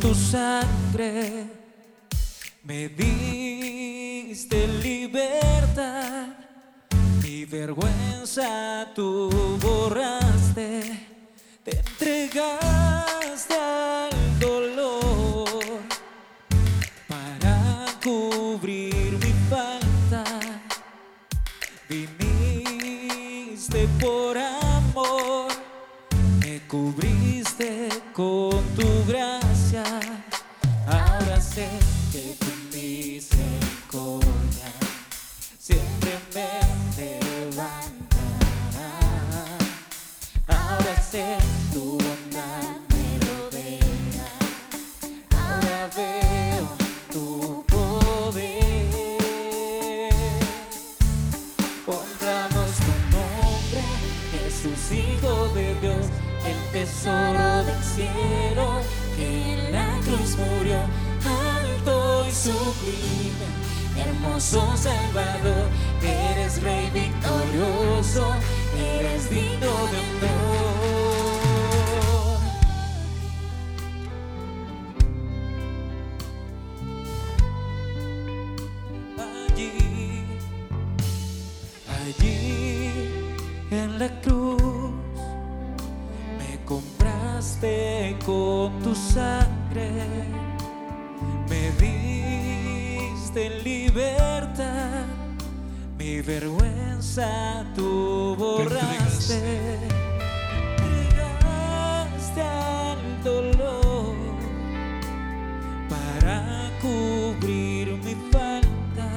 tu sangre, me diste libertad, mi vergüenza tú borraste, sublime, hermoso Salvador, eres Rey mi vergüenza tú borraste, entregaste al dolor para cubrir mi falta.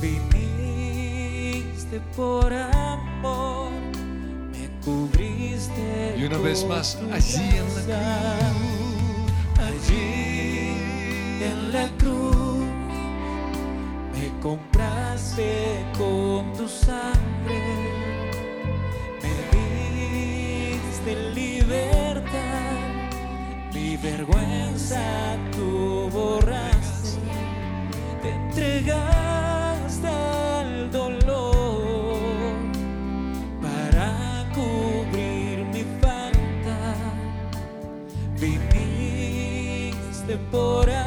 Viniste por amor, me cubriste. Y una vez más, allí en la gracia. allí en la cruz, con tu sangre, me diste libertad, mi vergüenza tú borraste, te entregaste al dolor para cubrir mi falta. Viniste por amor,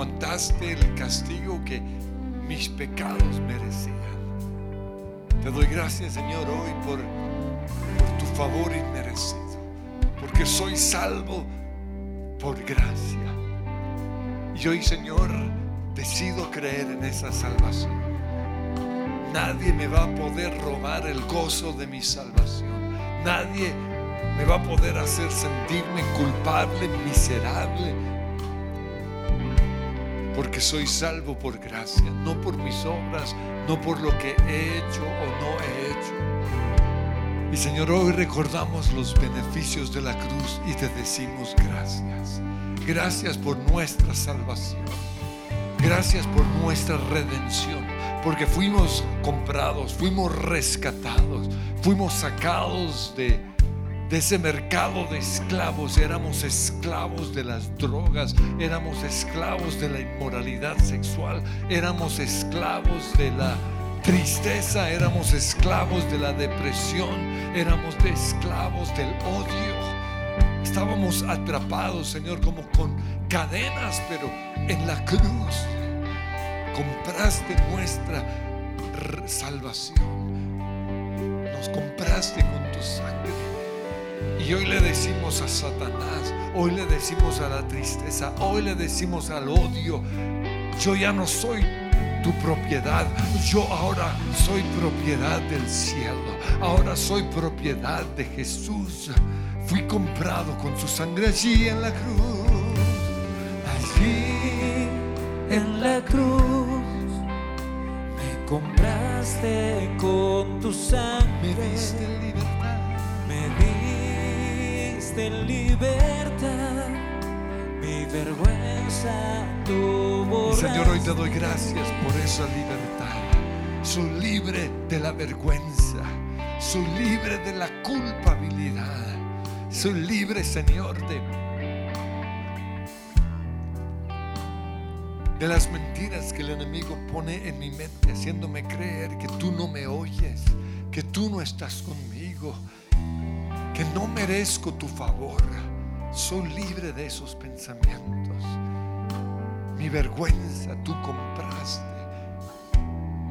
aguantaste el castigo que mis pecados merecían. Te doy gracias, Señor, hoy por, por tu favor inmerecido, porque soy salvo por gracia. Y hoy, Señor, decido creer en esa salvación. Nadie me va a poder robar el gozo de mi salvación. Nadie me va a poder hacer sentirme culpable, miserable. Porque soy salvo por gracia, no por mis obras, no por lo que he hecho o no he hecho. Y Señor, hoy recordamos los beneficios de la cruz y te decimos gracias. Gracias por nuestra salvación. Gracias por nuestra redención. Porque fuimos comprados, fuimos rescatados, fuimos sacados de, de ese mercado de esclavos. Éramos esclavos de las drogas, éramos esclavos de la inmoralidad sexual, éramos esclavos de la tristeza, éramos esclavos de la depresión, éramos esclavos del odio. Estábamos atrapados, Señor, como con cadenas, pero en la cruz compraste nuestra salvación. Nos compraste con tu sangre. Y hoy le decimos a Satanás, hoy le decimos a la tristeza, hoy le decimos al odio, yo ya no soy tu propiedad, yo ahora soy propiedad del cielo, ahora soy propiedad de Jesús. Fui comprado con su sangre allí en la cruz. Allí en la cruz me compraste con tu sangre. Diste libertad, mi vergüenza Y borraste. Señor, hoy te doy gracias por esa libertad. Soy libre de la vergüenza. Soy libre de la culpabilidad. Soy libre, Señor, de, de las mentiras que el enemigo pone en mi mente, haciéndome creer que tú no me oyes, que tú no estás conmigo, que no merezco tu favor. Soy libre de esos pensamientos. Mi vergüenza tú compraste.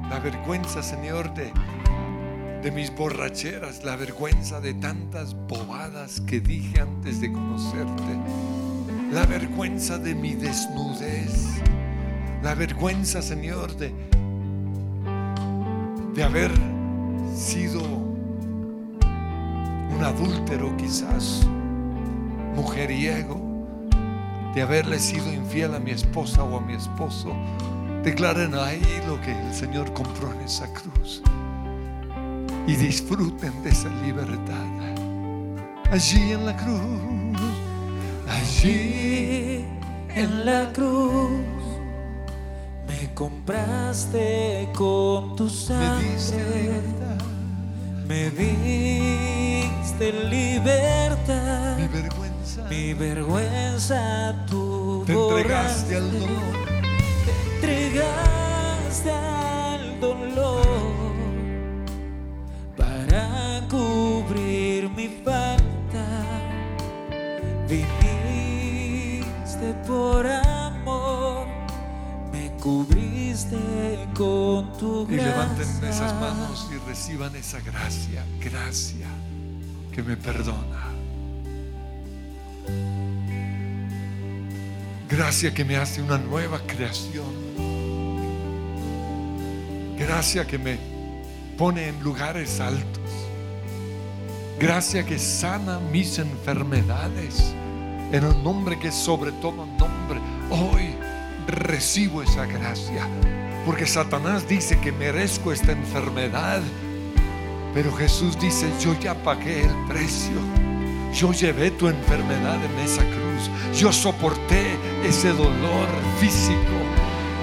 La vergüenza, Señor, de, de mis borracheras, la vergüenza de tantas bobadas que dije antes de conocerte, la vergüenza de mi desnudez, la vergüenza, Señor, de, de haber sido un adúltero quizás, mujeriego, de haberle sido infiel a mi esposa o a mi esposo. Declaren ahí lo que el Señor compró en esa cruz y disfruten de esa libertad. Allí en la cruz, allí en la cruz, me compraste con tu me diste sangre, libertad. me diste libertad. Mi vergüenza Mi vergüenza tú te entregaste borraste, al dolor. te entregaste al dolor para cubrir mi falta. Viniste por amor, me cubriste con tu Y gracia. levanten esas manos y reciban esa gracia, gracia que me perdona. Gracia que me hace una nueva creación. Gracia que me pone en lugares altos. Gracia que sana mis enfermedades. En el nombre que sobre todo nombre. Hoy recibo esa gracia. Porque Satanás dice que merezco esta enfermedad. Pero Jesús dice, yo ya pagué el precio. Yo llevé tu enfermedad en esa cruz. Yo soporté ese dolor físico.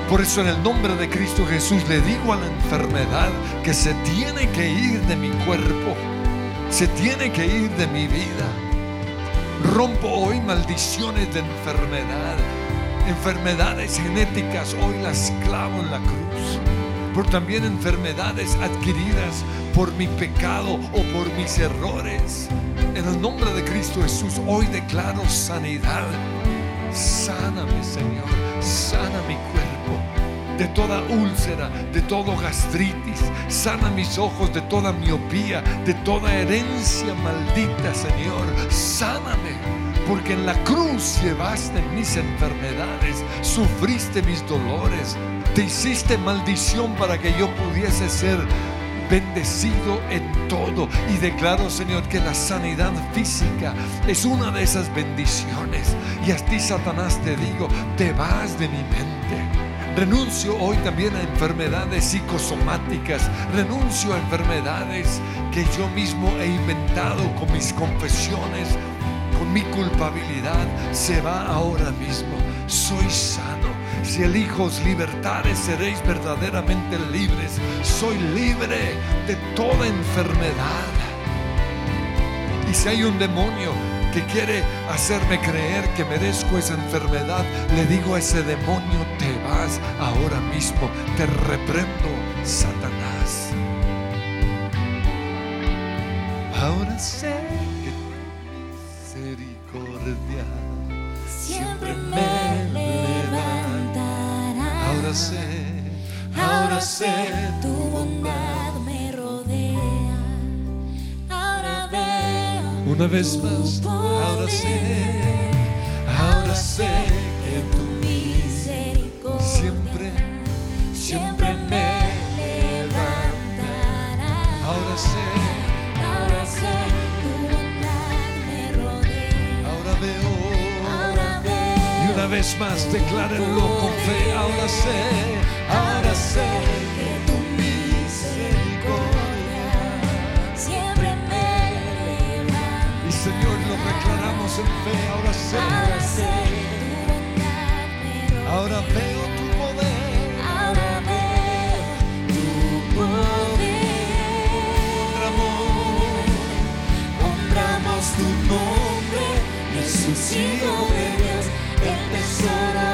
Por eso en el nombre de Cristo Jesús le digo a la enfermedad que se tiene que ir de mi cuerpo. Se tiene que ir de mi vida. Rompo hoy maldiciones de enfermedad. Enfermedades genéticas hoy las clavo en la cruz. Por también enfermedades adquiridas por mi pecado o por mis errores. En el nombre de Cristo Jesús hoy declaro sanidad. Sáname, Señor. Sana mi cuerpo de toda úlcera, de todo gastritis. Sana mis ojos de toda miopía, de toda herencia maldita, Señor. Sáname. Porque en la cruz llevaste mis enfermedades, sufriste mis dolores, te hiciste maldición para que yo pudiese ser bendecido en todo. Y declaro, Señor, que la sanidad física es una de esas bendiciones. Y a ti, Satanás, te digo, te vas de mi mente. Renuncio hoy también a enfermedades psicosomáticas. Renuncio a enfermedades que yo mismo he inventado con mis confesiones, con mi culpabilidad. Se va ahora mismo. Soy sano. Si elijo os libertares, seréis verdaderamente libres. Soy libre de toda enfermedad. Y si hay un demonio que quiere hacerme creer que merezco esa enfermedad, le digo a ese demonio, te vas ahora mismo, te reprendo, Satanás. Ahora sé misericordia Siempre me levantará. Ahora sé, Ahora sé tu bondad me rodea. Ahora veo una vez más, ahora sé, ahora sé que tu misericordia siempre, siempre me levantará. ahora sé, una vez más, declárenlo con fe. Ahora sé, ahora sé que tu misericordia siempre me levanta. Y Señor, lo declaramos en fe. Ahora sé, Ahora sé ahora veo tu poder. Ahora veo tu poder. Honramos tu nombre. honramos tu nombre, Jesús Hijo de Dios, el tesoro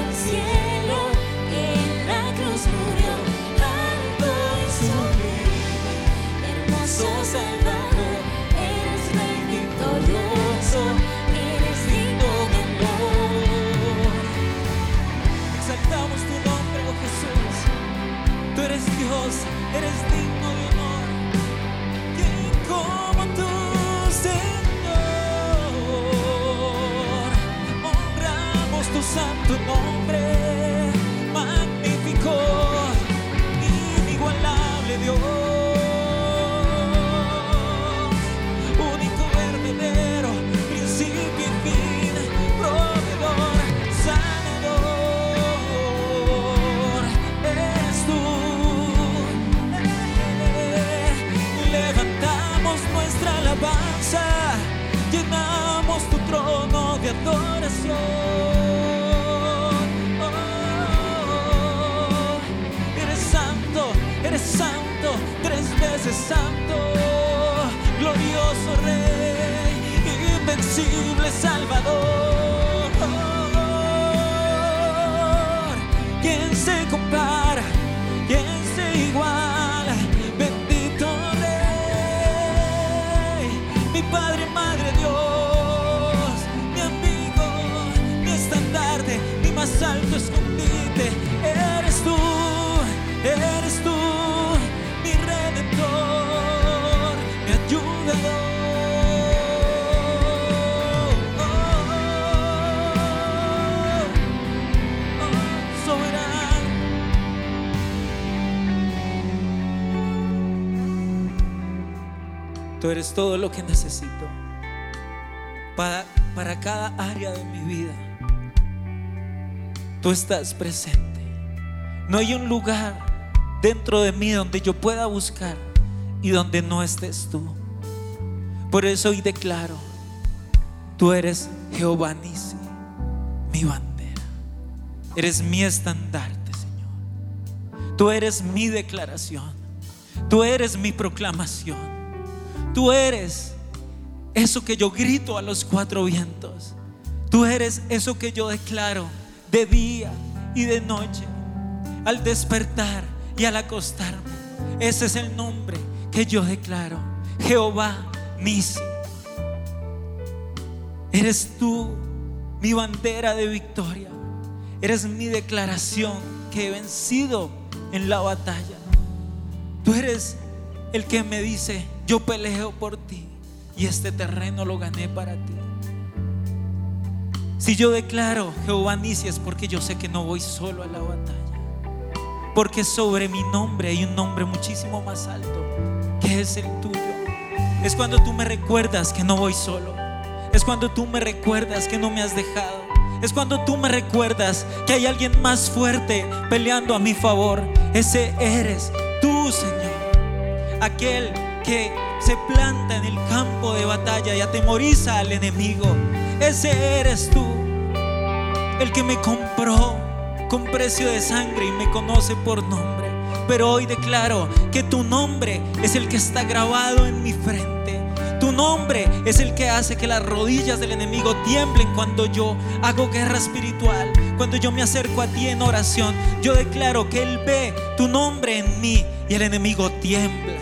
del cielo, que en la cruz murió, alto y sublime, hermoso Salvador, santo nombre, magnífico, inigualable Dios, eres todo lo que necesito para, para cada área de mi vida. Tú estás presente. No hay un lugar dentro de mí donde yo pueda buscar y donde no estés tú. Por eso hoy declaro, tú eres Jehová Nisi, mi bandera. Eres mi estandarte, Señor. Tú eres mi declaración. Tú eres mi proclamación. Tú eres eso que yo grito a los cuatro vientos. Tú eres eso que yo declaro de día y de noche, al despertar y al acostarme. Ese es el nombre que yo declaro. Jehová Nisi. Eres tú mi bandera de victoria. Eres mi declaración que he vencido en la batalla. Tú eres el que me dice, yo peleo por ti y este terreno lo gané para ti. Si yo declaro Jehová Nisi es porque yo sé que no voy solo a la batalla. Porque sobre mi nombre hay un nombre muchísimo más alto, que es el tuyo. Es cuando tú me recuerdas que no voy solo. Es cuando tú me recuerdas que no me has dejado. Es cuando tú me recuerdas que hay alguien más fuerte peleando a mi favor. Ese eres tú, Señor. Aquel que se planta en el campo de batalla y atemoriza al enemigo. Ese eres tú. El que me compró con precio de sangre y me conoce por nombre. Pero hoy declaro que tu nombre es el que está grabado en mi frente. Tu nombre es el que hace que las rodillas del enemigo tiemblen cuando yo hago guerra espiritual, cuando yo me acerco a ti en oración. Yo declaro que Él ve tu nombre en mí y el enemigo tiembla.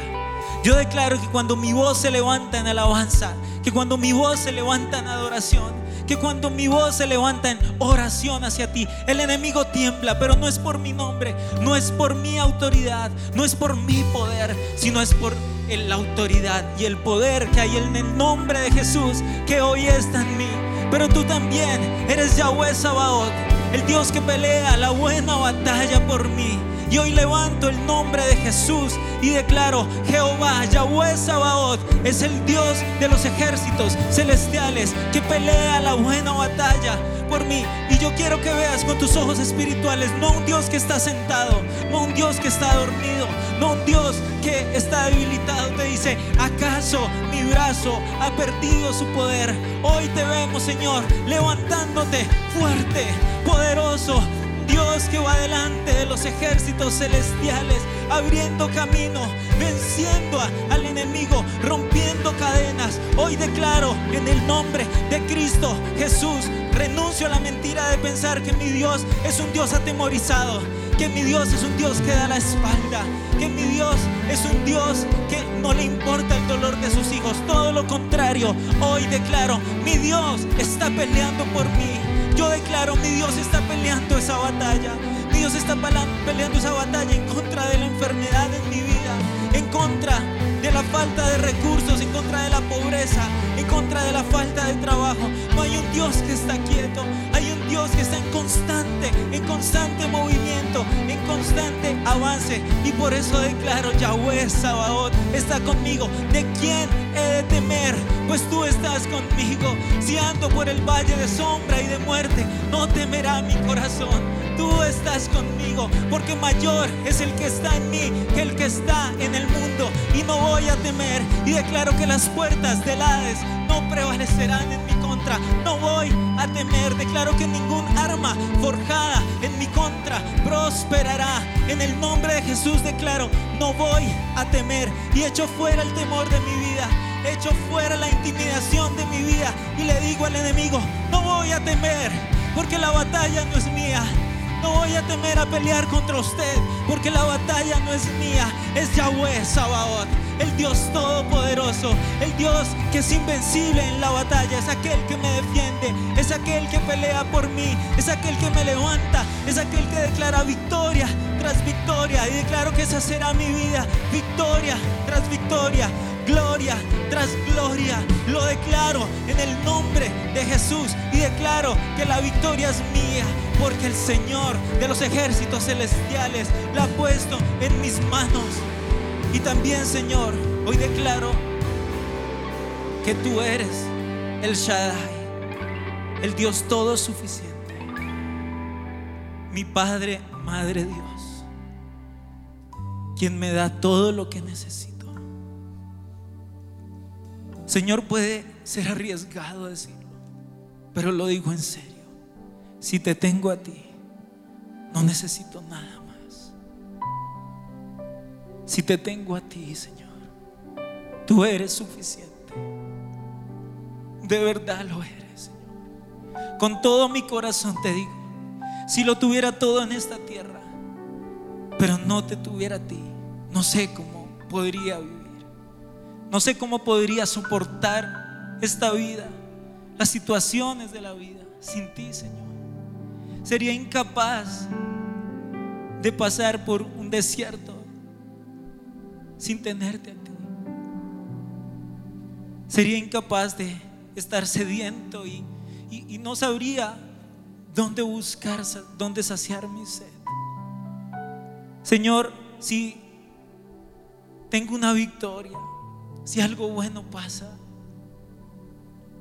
Yo declaro que cuando mi voz se levanta en alabanza, que cuando mi voz se levanta en adoración, que cuando mi voz se levanta en oración hacia ti, el enemigo tiembla, pero no es por mi nombre, no es por mi autoridad, no es por mi poder, sino es por la autoridad y el poder que hay en el nombre de Jesús que hoy está en mí. Pero tú también eres Yahweh Sabaoth, el Dios que pelea la buena batalla por mí. Y hoy levanto el nombre de Jesús y declaro, Jehová, Yahweh Sabaoth, es el Dios de los ejércitos celestiales que pelea la buena batalla por mí. Y yo quiero que veas con tus ojos espirituales, no un Dios que está sentado, no un Dios que está dormido, no un Dios que está debilitado. Te dice, ¿acaso mi brazo ha perdido su poder? Hoy te vemos, Señor, levantándote fuerte, poderoso. Dios que va delante de los ejércitos celestiales, abriendo camino, venciendo a- al enemigo, rompiendo cadenas. Hoy declaro en el nombre de Cristo Jesús, renuncio a la mentira de pensar que mi Dios es un Dios atemorizado, que mi Dios es un Dios que da la espalda, que mi Dios es un Dios que no le importa el dolor de sus hijos. Todo lo contrario, hoy declaro, mi Dios está peleando por mí. Yo declaro, mi Dios está peleando esa batalla. Mi Dios está peleando esa batalla en contra de la enfermedad en mi vida, en contra de la falta de recursos, en contra de la pobreza, en contra de la falta de trabajo. No hay un Dios que está quieto, hay un Dios que está en constante, en constante movimiento, en constante avance. Y por eso declaro, Yahweh Sabaoth está conmigo. ¿De quién he de temer? Pues tú estás conmigo. Si ando por el valle de sombra y de muerte, no temerá mi corazón. Tú estás conmigo, porque mayor es el que está en mí que el que está en el mundo. Y no voy a temer. Y declaro que las puertas del Hades no prevalecerán en mi No voy a temer. Declaro que ningún arma forjada en mi contra prosperará. En el nombre de Jesús declaro, no voy a temer. Y echo fuera el temor de mi vida. Echo fuera la intimidación de mi vida. Y le digo al enemigo, no voy a temer, porque la batalla no es mía. A temer a pelear contra usted, porque la batalla no es mía, es Yahweh Sabaoth, el Dios todopoderoso, el Dios que es invencible en la batalla, es aquel que me defiende, es aquel que pelea por mí, es aquel que me levanta, es aquel que declara victoria tras victoria y declaro que esa será mi vida, victoria tras victoria, gloria tras gloria. Lo declaro en el nombre de Jesús y declaro que la victoria es mía porque el Señor de los ejércitos celestiales la ha puesto en mis manos. Y también, Señor, hoy declaro que tú eres el Shaddai, el Dios todo suficiente, mi Padre, Madre Dios, quien me da todo lo que necesito. Señor, puede ser arriesgado decirlo, pero lo digo en serio. Si te tengo a ti, no necesito nada más. Si te tengo a ti, Señor, tú eres suficiente. De verdad lo eres, Señor. Con todo mi corazón te digo, si lo tuviera todo en esta tierra, pero no te tuviera a ti, no sé cómo podría vivir. No sé cómo podría soportar esta vida, las situaciones de la vida sin ti, Señor. Sería incapaz de pasar por un desierto sin tenerte a ti. Sería incapaz de estar sediento y, y- no sabría dónde buscar, dónde saciar mi sed. Señor, si tengo una victoria, si algo bueno pasa,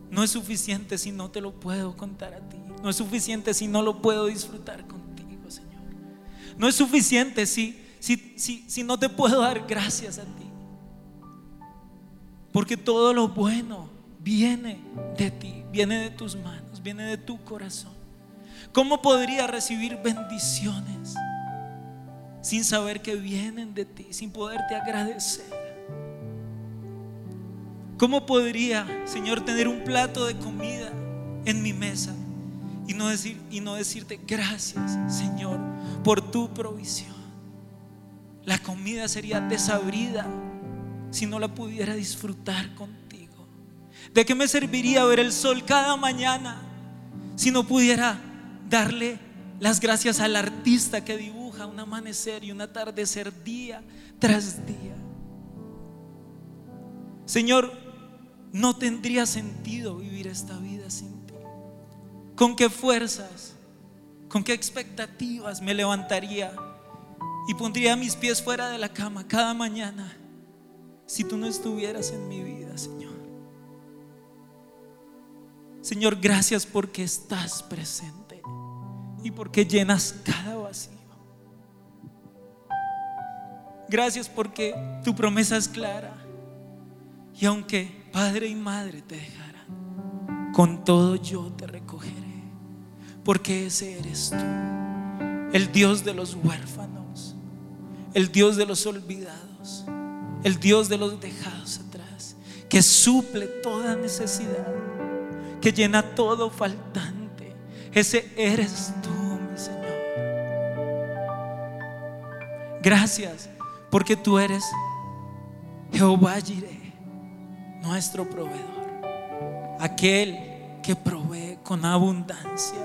no es suficiente si no te lo puedo contar a ti. No es suficiente si no lo puedo disfrutar contigo, Señor. No es suficiente si, si, si, si no te puedo dar gracias a ti. Porque todo lo bueno viene de ti, viene de tus manos, viene de tu corazón. ¿Cómo podría recibir bendiciones sin saber que vienen de ti, sin poderte agradecer? ¿Cómo podría, Señor, tener un plato de comida en mi mesa y no, decir, y no decirte gracias, Señor, por tu provisión? La comida sería desabrida si no la pudiera disfrutar contigo. ¿De qué me serviría ver el sol cada mañana si no pudiera darle las gracias al artista que dibuja un amanecer y un atardecer día tras día? Señor, no tendría sentido vivir esta vida sin ti. ¿Con qué fuerzas, con qué expectativas me levantaría y pondría mis pies fuera de la cama cada mañana si tú no estuvieras en mi vida, Señor? Señor, gracias porque estás presente y porque llenas cada vacío. Gracias porque tu promesa es clara. Y aunque padre y madre te dejarán, con todo yo te recogeré. Porque ese eres tú, el Dios de los huérfanos, el Dios de los olvidados, el Dios de los dejados atrás, que suple toda necesidad, que llena todo faltante. Ese eres tú, mi Señor. Gracias porque tú eres Jehová Jireh, nuestro proveedor, aquel que provee con abundancia.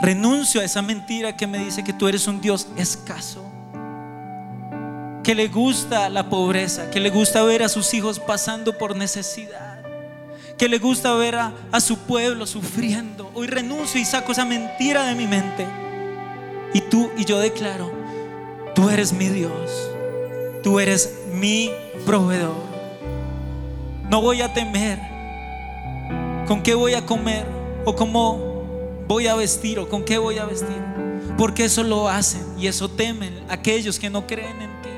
Renuncio a esa mentira que me dice que tú eres un Dios escaso, que le gusta la pobreza, que le gusta ver a sus hijos pasando por necesidad, que le gusta ver a, su pueblo sufriendo. Hoy renuncio y saco esa mentira de mi mente. Y tú y yo declaro, tú eres mi Dios, tú eres mi proveedor. No voy a temer con qué voy a comer o cómo voy a vestir o con qué voy a vestir. Porque eso lo hacen y eso temen aquellos que no creen en ti.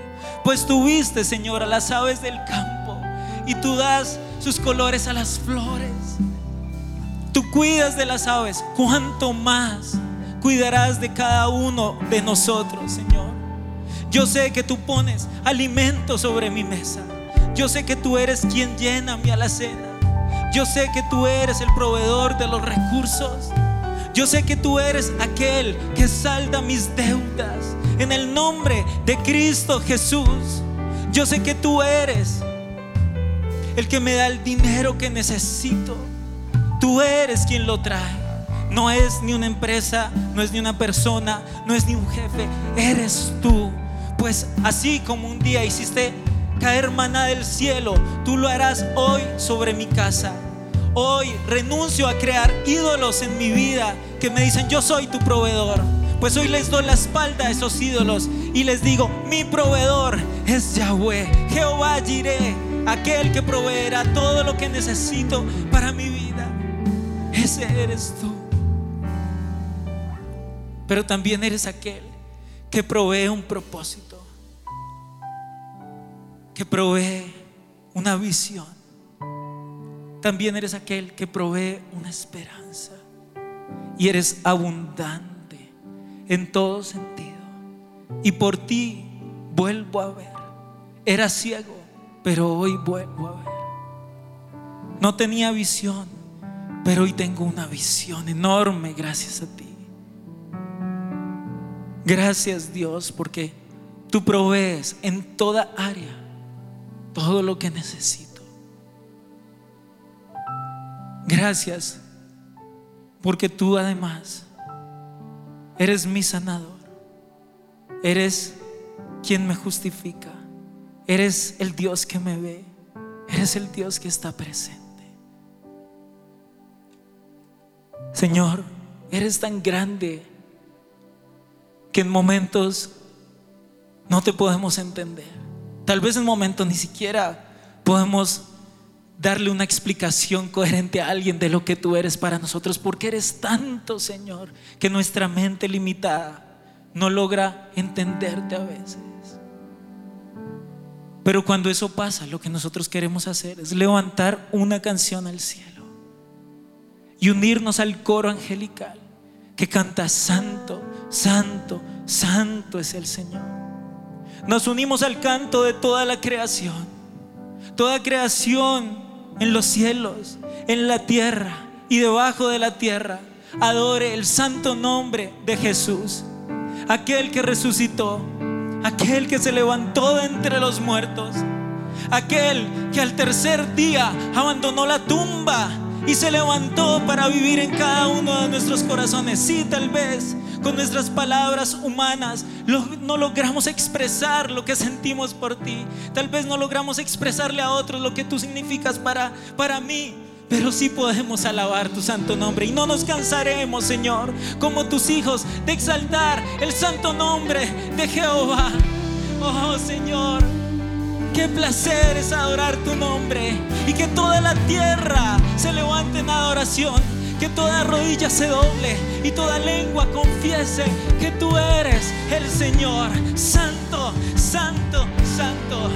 Pues tú viste, Señor, a las aves del campo y tú das sus colores a las flores. Tú cuidas de las aves, cuánto más cuidarás de cada uno de nosotros, Señor. Yo sé que tú pones alimento sobre mi mesa. Yo sé que tú eres quien llena mi alacena. Yo sé que tú eres el proveedor de los recursos. Yo sé que tú eres aquel que salda mis deudas. En el nombre de Cristo Jesús. Yo sé que tú eres el que me da el dinero que necesito. Tú eres quien lo trae. No es ni una empresa, no es ni una persona, no es ni un jefe. Eres tú. Pues así como un día hiciste caer maná del cielo, tú lo harás hoy sobre mi casa. Hoy renuncio a crear ídolos en mi vida que me dicen yo soy tu proveedor. Pues hoy les doy la espalda a esos ídolos y les digo, mi proveedor es Yahweh, Jehová Jireh, aquel que proveerá todo lo que necesito para mi vida. Ese eres tú. Pero también eres aquel que provee un propósito, que provee una visión. También eres aquel que provee una esperanza y eres abundante en todo sentido. Y por ti vuelvo a ver. Era ciego, pero hoy vuelvo a ver. No tenía visión, pero hoy tengo una visión enorme gracias a ti. Gracias Dios porque tú provees en toda área todo lo que necesito. Gracias porque tú además eres mi sanador. Eres quien me justifica. Eres el Dios que me ve. Eres el Dios que está presente. Señor, eres tan grande que en momentos no te podemos entender. Tal vez en momentos ni siquiera podemos darle una explicación coherente a alguien de lo que tú eres para nosotros, porque eres tanto, Señor, que nuestra mente limitada no logra entenderte a veces. Pero cuando eso pasa, lo que nosotros queremos hacer es levantar una canción al cielo y unirnos al coro angelical que canta santo, santo, santo es el Señor. Nos unimos al canto de toda la creación. Toda creación en los cielos, en la tierra y debajo de la tierra adore el santo nombre de Jesús, aquel que resucitó, aquel que se levantó de entre los muertos, aquel que al tercer día abandonó la tumba y se levantó para vivir en cada uno de nuestros corazones. Sí, tal vez con nuestras palabras humanas no logramos expresar lo que sentimos por ti. Tal vez no logramos expresarle a otros lo que tú significas para, para mí. Pero sí podemos alabar tu santo nombre y no nos cansaremos, Señor, como tus hijos, de exaltar el santo nombre de Jehová. Oh, Señor, Qué placer es adorar tu nombre y que toda la tierra se levante en adoración. Que toda rodilla se doble y toda lengua confiese que tú eres el Señor. Santo, santo, santo.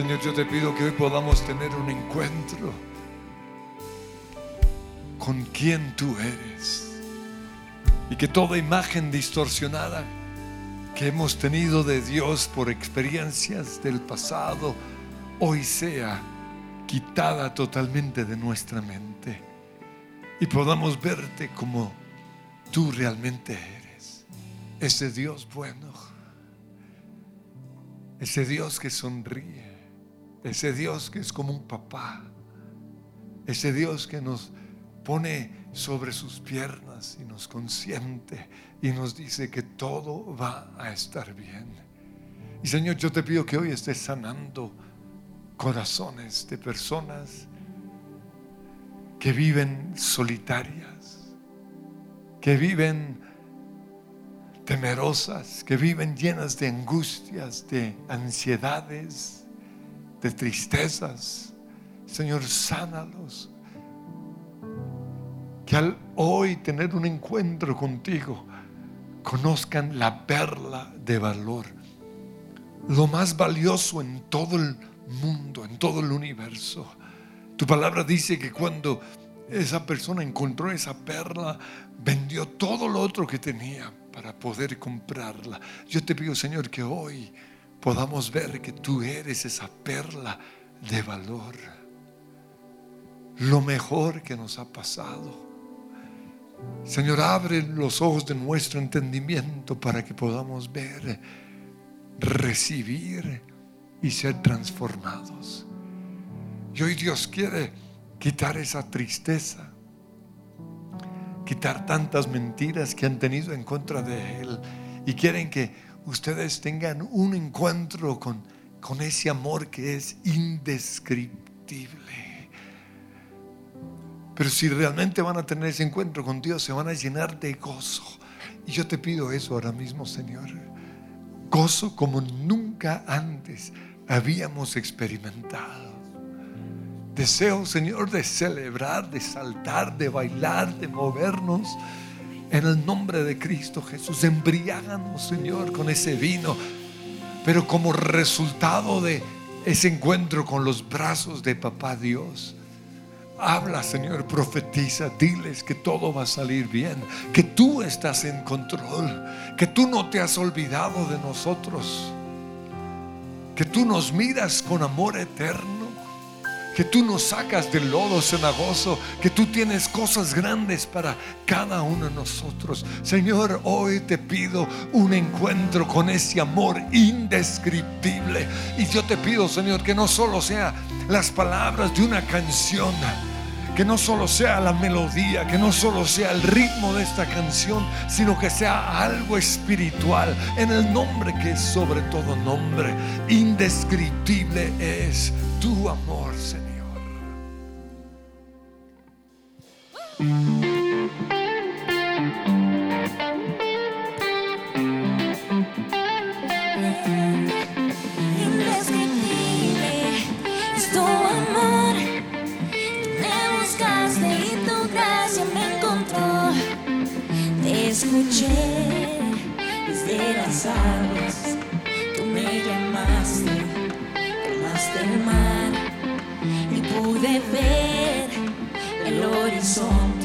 Señor, yo te pido que hoy podamos tener un encuentro con quien tú eres. Y que toda imagen distorsionada que hemos tenido de Dios por experiencias del pasado, hoy sea quitada totalmente de nuestra mente. Y podamos verte como tú realmente eres. Ese Dios bueno. Ese Dios que sonríe. Ese Dios que es como un papá. Ese Dios que nos pone sobre sus piernas y nos consiente y nos dice que todo va a estar bien. Y Señor, yo te pido que hoy estés sanando corazones de personas que viven solitarias, que viven temerosas, que viven llenas de angustias, de ansiedades, de tristezas. Señor, sánalos. Que al hoy tener un encuentro contigo, conozcan la perla de valor, lo más valioso en todo el mundo, en todo el universo. Tu palabra dice que cuando esa persona encontró esa perla, vendió todo lo otro que tenía para poder comprarla. Yo te pido, Señor, que hoy podamos ver que tú eres esa perla de valor. Lo mejor que nos ha pasado. Señor, abre los ojos de nuestro entendimiento para que podamos ver, recibir y ser transformados. Y hoy Dios quiere quitar esa tristeza, quitar tantas mentiras que han tenido en contra de Él y quieren que ustedes tengan un encuentro con, con ese amor que es indescriptible. Pero si realmente van a tener ese encuentro con Dios, se van a llenar de gozo. Y yo te pido eso ahora mismo, Señor. Gozo como nunca antes habíamos experimentado. Deseo, Señor, de celebrar, de saltar, de bailar, de movernos en el nombre de Cristo Jesús. Embriáganos, Señor, con ese vino. Pero como resultado de ese encuentro con los brazos de Papá Dios, Habla, Señor, profetiza, diles que todo va a salir bien, que tú estás en control, que tú no te has olvidado de nosotros, que tú nos miras con amor eterno, que tú nos sacas del lodo cenagoso, que tú tienes cosas grandes para cada uno de nosotros. Señor, hoy te pido un encuentro con ese amor indescriptible. Y yo te pido, Señor, que no solo sea las palabras de una canción, que no solo sea la melodía, que no solo sea el ritmo de esta canción, sino que sea algo espiritual en el nombre que es sobre todo nombre. Indescriptible es tu amor, Señor. Escuché desde las aguas. Tú me llamaste, tomaste el mar y pude ver el horizonte.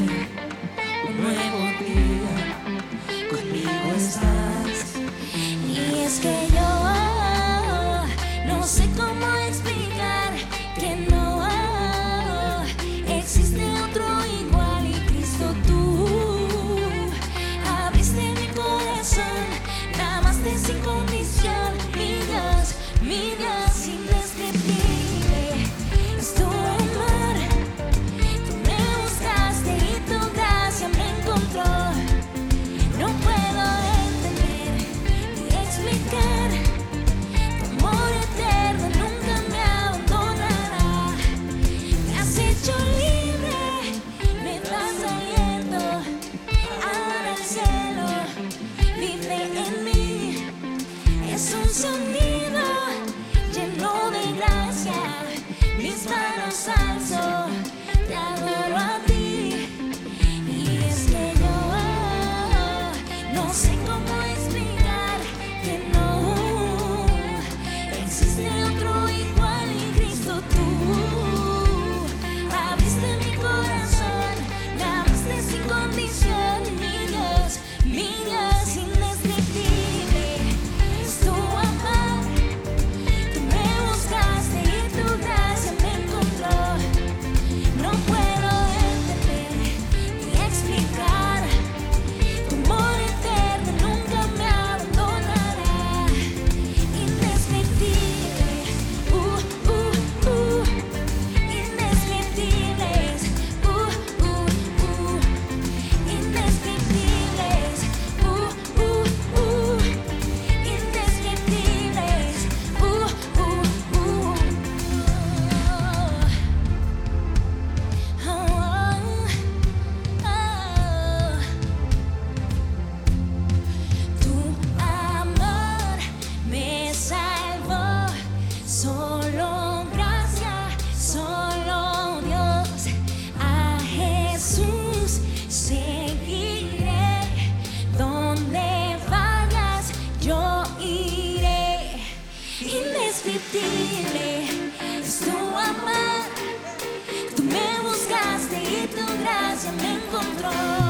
kom fram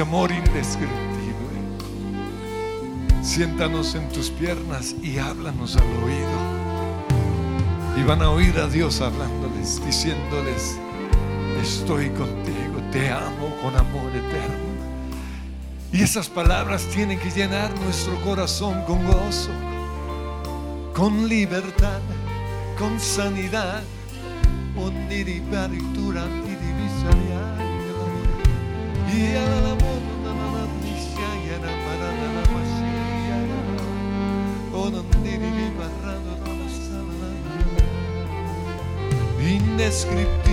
amor indescriptible. Siéntanos en tus piernas y háblanos al oído. Y van a oír a Dios hablándoles, diciéndoles, estoy contigo, te amo con amor eterno. Y esas palabras tienen que llenar nuestro corazón con gozo, con libertad, con sanidad. escritor.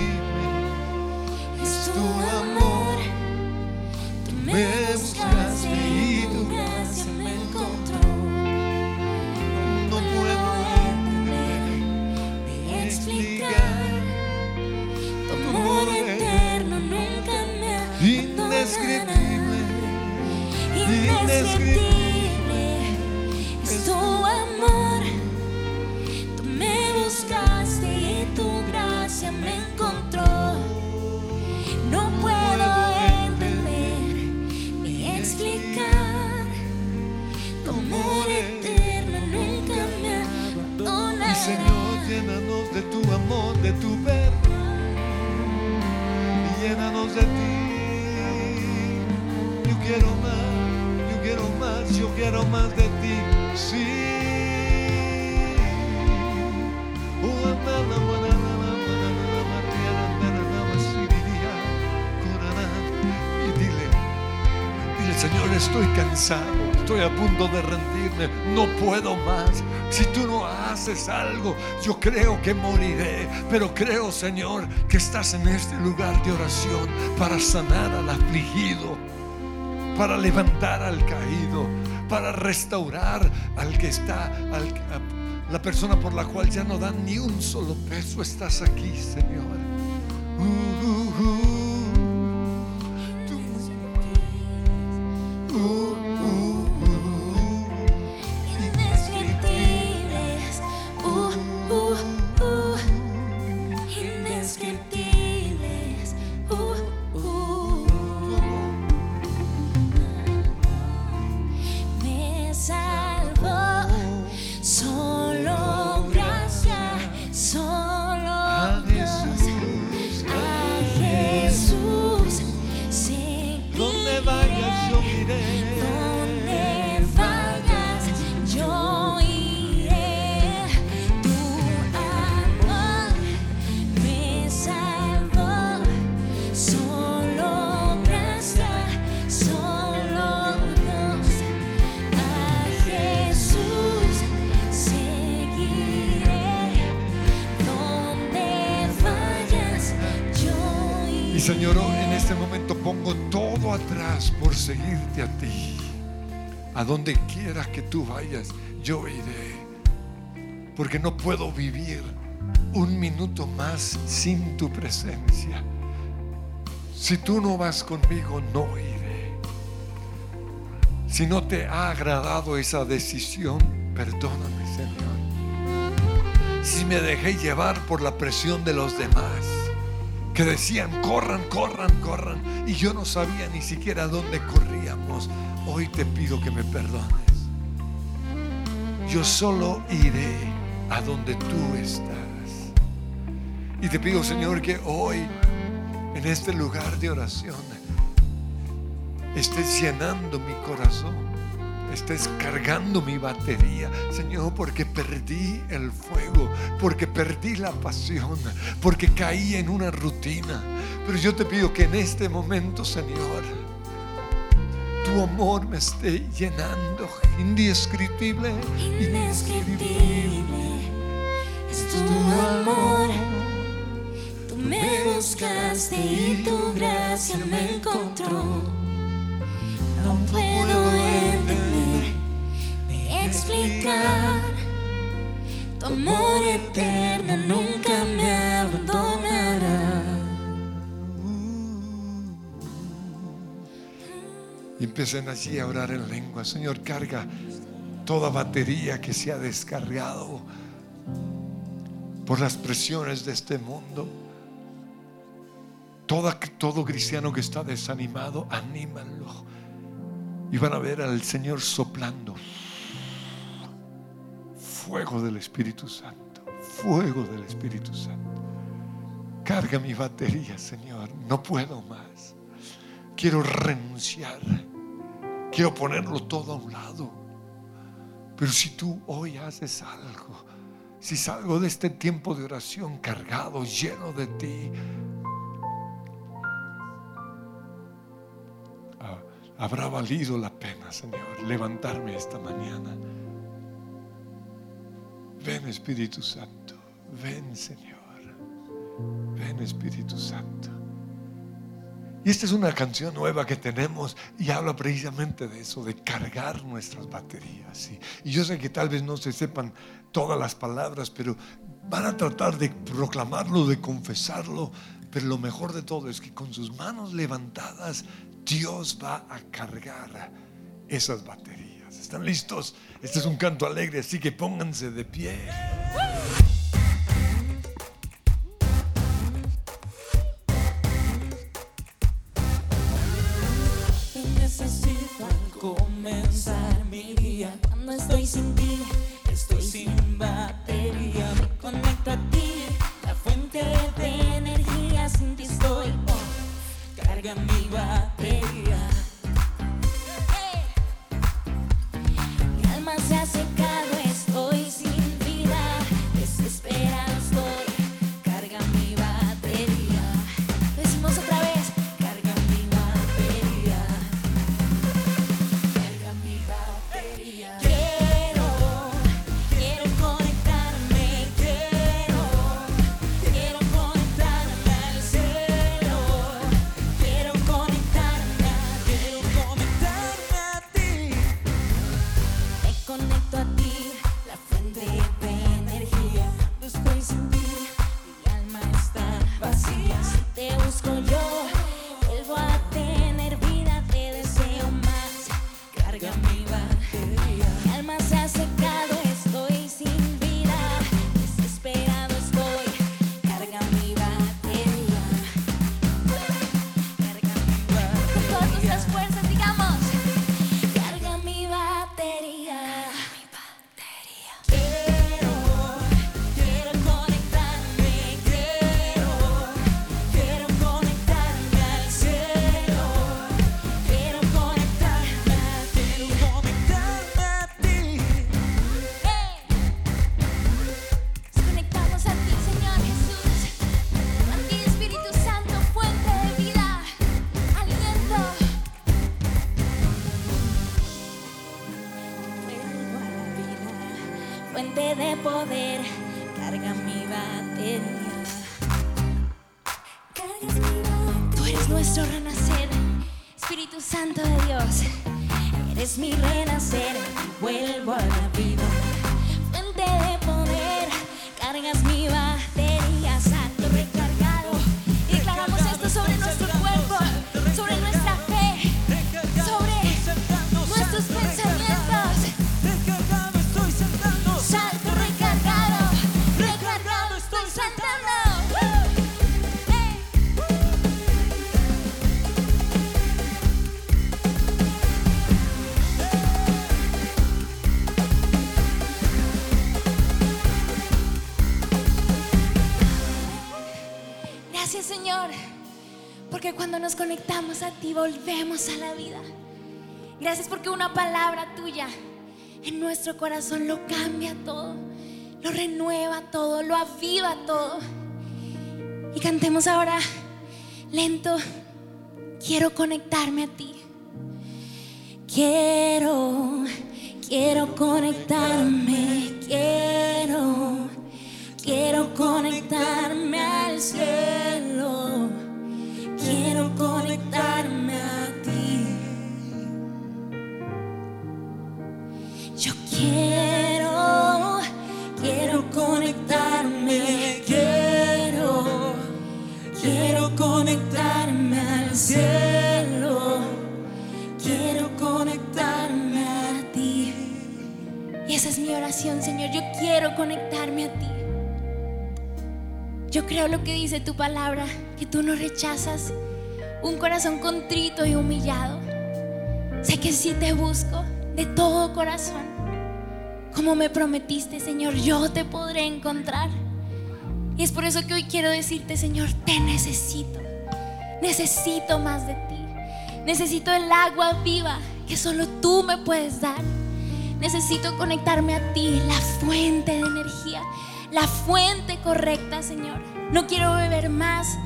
A punto de rendirme, no puedo más. Si tú no haces algo, yo creo que moriré, pero creo, Señor, que estás en este lugar de oración para sanar al afligido, para levantar al caído, para restaurar al que está, al, a la persona por la cual ya no dan ni un solo peso. Estás aquí, Señor. Uh, uh, uh. Tú vayas, yo iré. Porque no puedo vivir un minuto más sin tu presencia. Si tú no vas conmigo, no iré. Si no te ha agradado esa decisión, perdóname, Señor. Si me dejé llevar por la presión de los demás que decían, corran, corran, corran. Y yo no sabía ni siquiera dónde corríamos. Hoy te pido que me perdones. Yo solo iré a donde tú estás. Y te pido, Señor, que hoy, en este lugar de oración, estés llenando mi corazón. Estés cargando mi batería, Señor, porque perdí el fuego, porque perdí la pasión, porque caí en una rutina. Pero yo te pido que en este momento, Señor, tu amor me esté llenando, indescriptible, Indescriptible es tu amor. Tú me buscaste y tu gracia me encontró. No puedo entender ni explicar. Tu amor eterno nunca empiecen allí a orar en lengua. Señor, carga toda batería que se ha descargado por las presiones de este mundo. Todo cristiano que está desanimado, anímanlo. Y van a ver al Señor soplando. Fuego del Espíritu Santo. Fuego del Espíritu Santo. Carga mi batería, Señor. No puedo más. Quiero renunciar. Quiero ponerlo todo a un lado. Pero si tú hoy haces algo, si salgo de este tiempo de oración cargado, lleno de ti, ah, habrá valido la pena, Señor, levantarme esta mañana. Ven Espíritu Santo, ven Señor. Ven Espíritu Santo. Y esta es una canción nueva que tenemos y habla precisamente de eso, de cargar nuestras baterías. Y yo sé que tal vez no se sepan todas las palabras, pero van a tratar de proclamarlo, de confesarlo. Pero lo mejor de todo es que con sus manos levantadas Dios va a cargar esas baterías. ¿Están listos? Este es un canto alegre, así que pónganse de pie. Cuando estoy sin Eres mi renacer, vuelvo a la vida. Fuente de poder, cargas mi batería, nos conectamos a ti volvemos a la vida. Gracias porque una palabra tuya en nuestro corazón lo cambia todo, lo renueva todo, lo aviva todo. Y cantemos ahora lento, quiero conectarme a ti. Quiero, quiero conectarme, quiero, quiero conectarme al cielo, quiero conectarme a ti. Yo quiero, quiero conectarme, quiero, quiero conectarme al cielo. Quiero conectarme a ti. Y esa es mi oración, Señor. Yo quiero conectarme a ti. Yo creo lo que dice tu palabra, que tú no rechazas un corazón contrito y humillado. Sé que si te busco de todo corazón, como me prometiste, Señor, yo te podré encontrar. Y es por eso que hoy quiero decirte, Señor, te necesito. Necesito más de ti. Necesito el agua viva que solo tú me puedes dar. Necesito conectarme a ti, la fuente de energía, la fuente correcta, Señor. No quiero beber más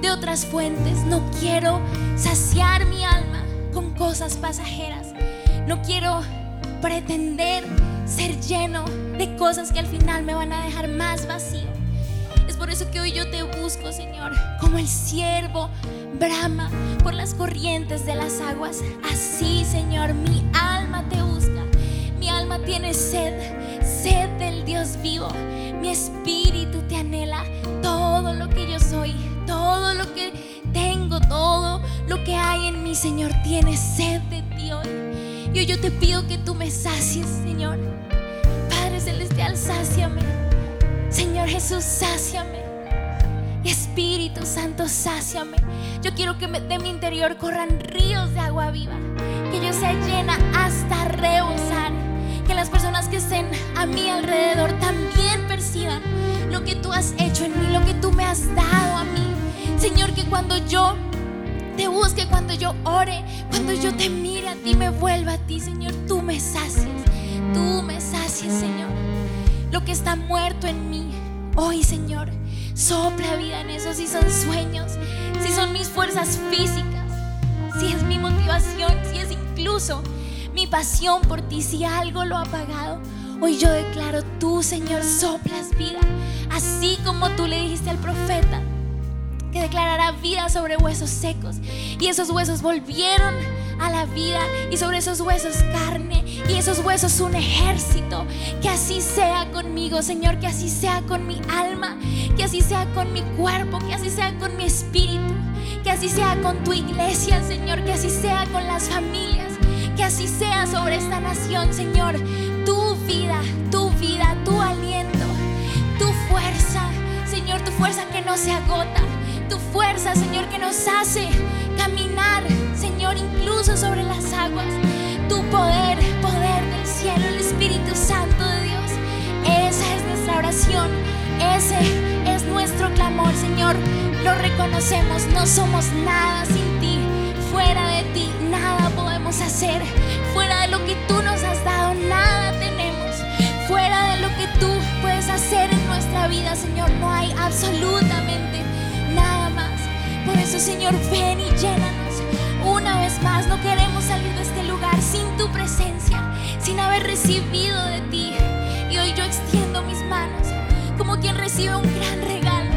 de otras fuentes. No quiero saciar mi alma con cosas pasajeras. No quiero pretender ser lleno de cosas que al final me van a dejar más vacío. Es por eso que hoy yo te busco, Señor, como el siervo brama por las corrientes de las aguas. Así, Señor, mi alma te busca. Mi alma tiene sed, sed del Dios vivo. Mi espíritu te anhela. Todo lo que yo soy, todo lo que tengo, todo lo que hay en mí, Señor, tiene sed de ti hoy. Y hoy yo te pido que tú me sacies, Señor. Padre Celestial, sáciame. Señor Jesús, sáciame. Espíritu Santo, sáciame. Yo quiero que de mi interior corran ríos de agua viva. Que yo sea llena hasta rebosar. Que las personas que estén a mi alrededor también perciban lo que tú has hecho en mí, lo que tú me has dado a mí. Señor, que cuando yo te busque, cuando yo ore, cuando yo te mire a ti, me vuelva a ti, Señor, tú me sacies. Tú me sacies, Señor. Lo que está muerto en mí, hoy, Señor, sopla vida en eso. Si son sueños, si son mis fuerzas físicas, si es mi motivación, si es incluso mi pasión por ti, si algo lo ha apagado. Hoy yo declaro, tú, Señor, soplas vida. Así como tú le dijiste al profeta que declarará vida sobre huesos secos. Y esos huesos volvieron a la vida y sobre esos huesos carne y esos huesos un ejército. Que así sea conmigo, Señor, que así sea con mi alma, que así sea con mi cuerpo, que así sea con mi espíritu, que así sea con tu iglesia, Señor, que así sea con las familias, así sea sobre esta nación, Señor. Tu vida, tu vida, tu aliento, tu fuerza, Señor, tu fuerza que no se agota tu fuerza, Señor, que nos hace caminar, Señor, incluso sobre las aguas. Tu poder, poder del cielo, el Espíritu Santo de Dios. Esa es nuestra oración, ese es nuestro clamor, Señor. Lo reconocemos, no somos nada sin ti. Fuera de ti, nada podemos hacer. Fuera de lo que tú nos has dado, nada tenemos. Fuera de lo que tú puedes hacer en nuestra vida, Señor, no hay absolutamente nada más. Por eso, Señor, ven y llénanos una vez más. No queremos salir de este lugar sin tu presencia, sin haber recibido de ti. Y hoy yo extiendo mis manos como quien recibe un gran regalo,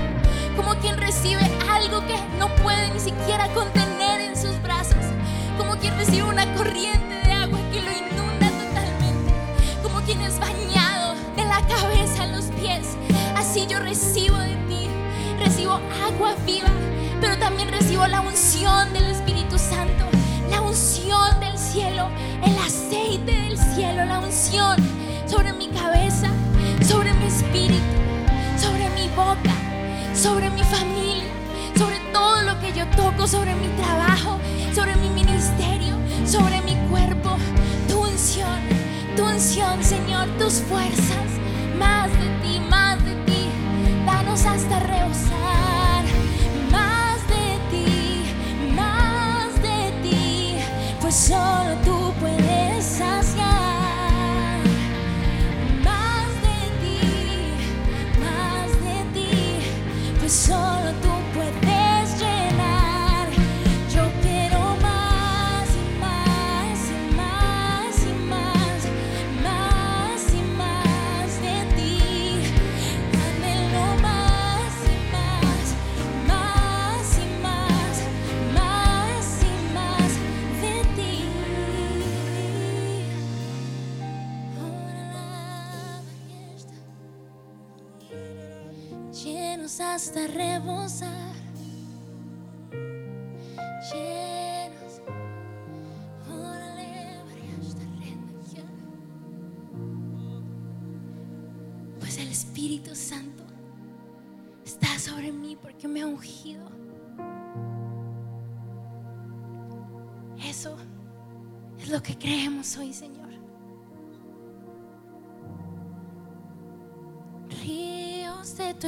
como quien recibe algo que no puede ni siquiera contener en brazos, como quien recibe una corriente de agua que lo inunda totalmente, como quien es bañado de la cabeza a los pies. Así yo recibo de ti recibo agua viva, pero también recibo la unción del Espíritu Santo, la unción del cielo, el aceite del cielo, la unción sobre mi cabeza, sobre mi espíritu, sobre mi boca, sobre mi familia, sobre todo lo que yo toco, sobre mi trabajo, sobre mi ministerio, sobre mi cuerpo, tu unción, tu unción, Señor, tus fuerzas, más de ti, más de ti, danos hasta rebosar.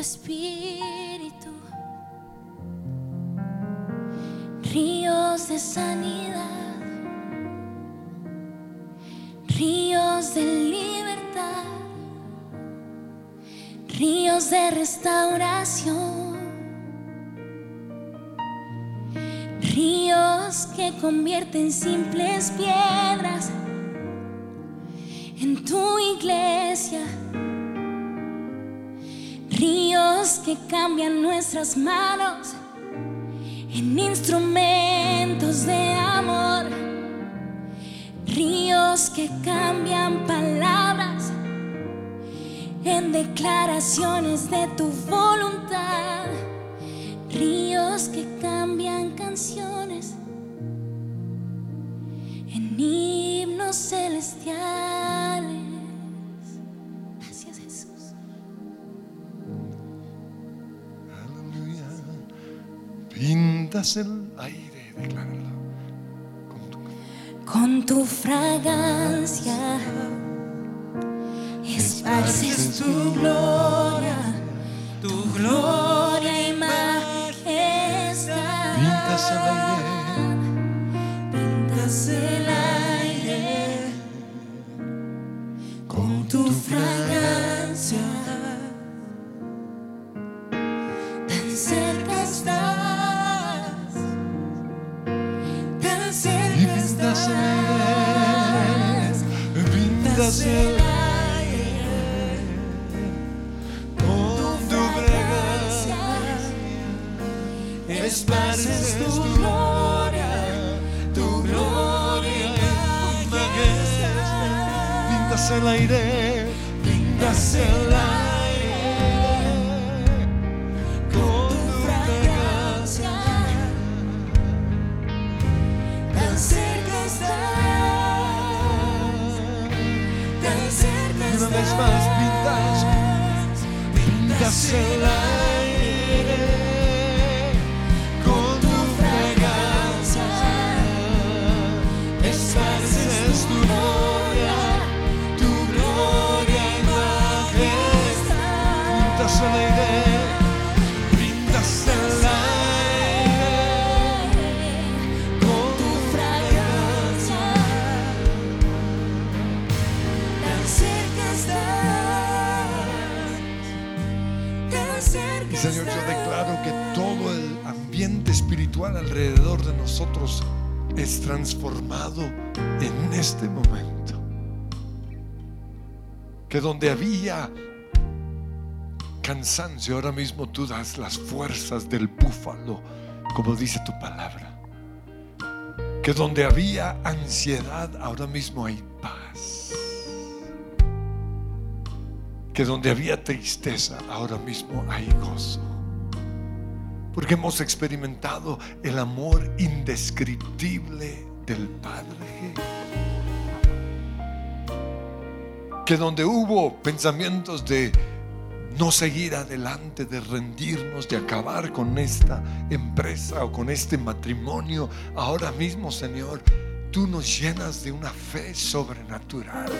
Espíritu, ríos de sanidad, ríos de libertad, ríos de restauración. Ríos que convierten simples piedras en tu iglesia. Ríos que cambian nuestras manos en instrumentos de amor. Ríos que cambian palabras en declaraciones de tu voluntad. Ríos que cambian canciones en himnos celestiales. El aire, decláralo. Con tu- Con tu fragancia esparces tu gloria, tu gloria y majestad. Pintas el aire. Pintas el aire con tu fragancia. Pintas el aire con tu fragancia. esparces tu gloria, tu gloria y majestad. Pintas el aire. Pintas el aire. Más pintas. Pintas. Es transformado en este momento. Que donde había cansancio, ahora mismo tú das las fuerzas del búfalo, como dice tu palabra. Que donde había ansiedad, ahora mismo hay paz. Que donde había tristeza, ahora mismo hay gozo. Porque hemos experimentado el amor indescriptible del Padre. Que donde hubo pensamientos de no seguir adelante, de rendirnos, de acabar con esta empresa o con este matrimonio, ahora mismo, Señor, tú nos llenas de una fe sobrenatural,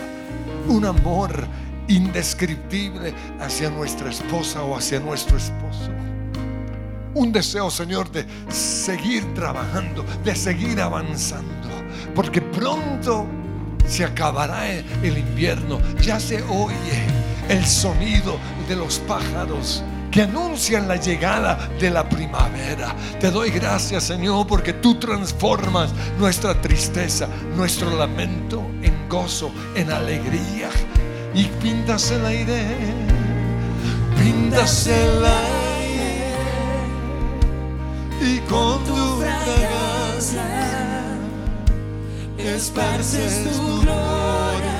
un amor indescriptible hacia nuestra esposa o hacia nuestro esposo. Un deseo, Señor, de seguir trabajando, de seguir avanzando, porque pronto se acabará el invierno, ya se oye el sonido de los pájaros que anuncian la llegada de la primavera. Te doy gracias, Señor, porque tú transformas nuestra tristeza, nuestro lamento en gozo, en alegría. Y pintas el aire, pintas el aire, y con tu fragancia esparces tu gloria,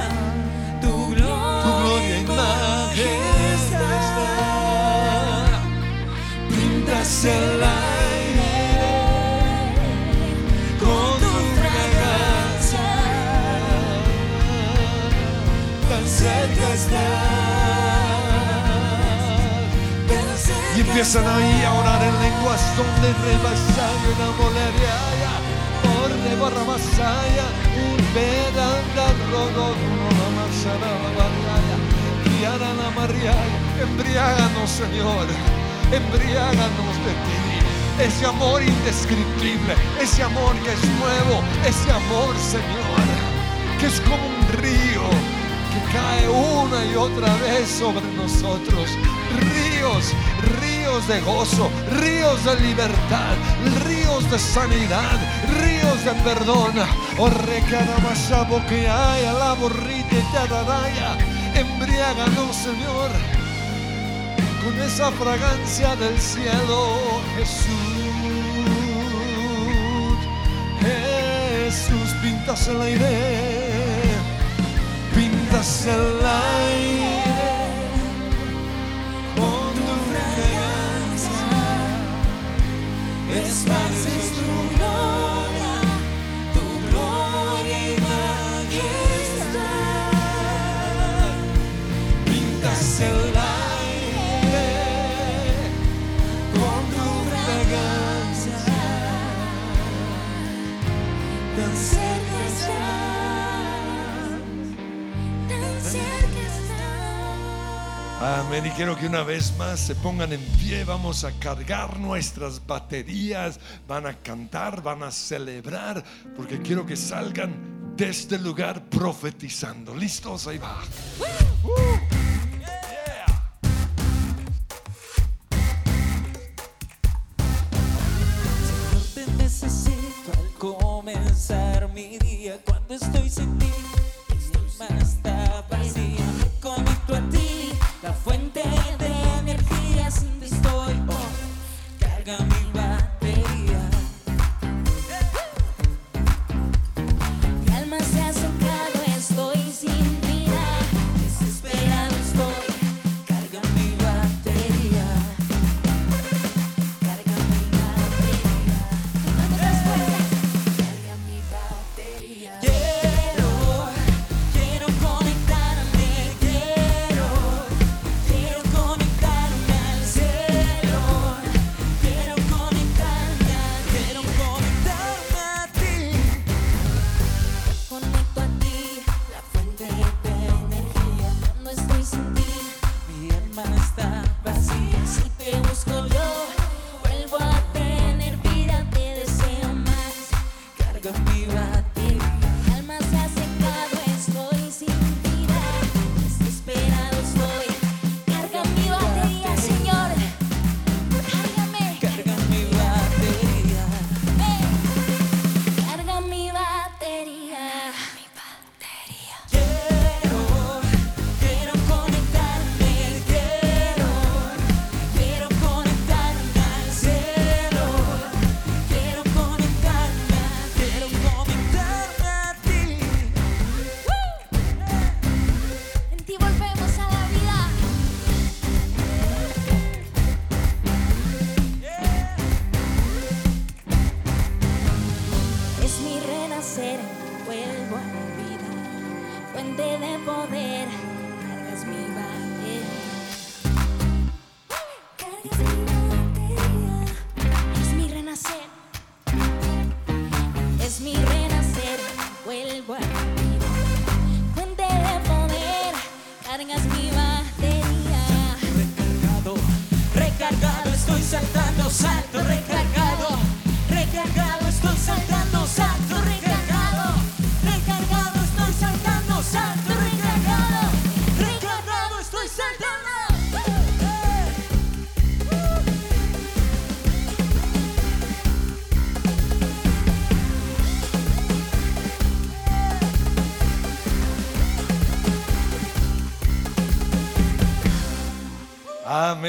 Empiezan ahí a orar en lenguas donde rebasaya una moleria. Orre barra masaya, un veranda rodo, una masana barriaya, guiara la maría. Embriáganos, Señor, embriáganos de ti. Ese amor indescriptible, ese amor que es nuevo, ese amor, Señor, que es como un río que cae una y otra vez sobre nosotros. Ríos, ríos de gozo, ríos de libertad, ríos de sanidad, ríos de perdón. Oh, recanamashabo que hay la borrita y. Embriáganos, Señor, con esa fragancia del cielo, Jesús. Jesús, pintas el aire, pintas el aire Amén. Y quiero que una vez más se pongan en pie. Vamos a cargar nuestras baterías. Van a cantar, van a celebrar. Porque quiero que salgan de este lugar profetizando. ¿Listos? Ahí va. Comenzar mi día. Cuando estoy sin ti, alma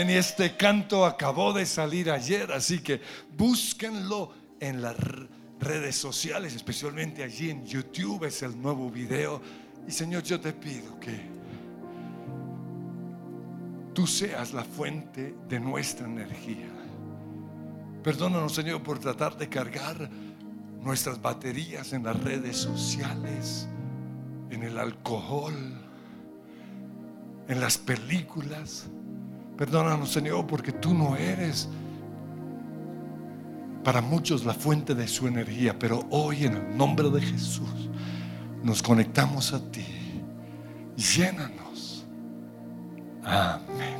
Y este canto acabó de salir ayer, así que búsquenlo en las redes sociales, especialmente allí en YouTube, es el nuevo video. Y Señor, yo te pido que tú seas la fuente de nuestra energía. Perdónanos, Señor, por tratar de cargar nuestras baterías en las redes sociales, en el alcohol, en las películas Perdónanos, Señor, porque tú no eres para muchos la fuente de su energía, pero hoy en el nombre de Jesús nos conectamos a ti. Llénanos. Amén.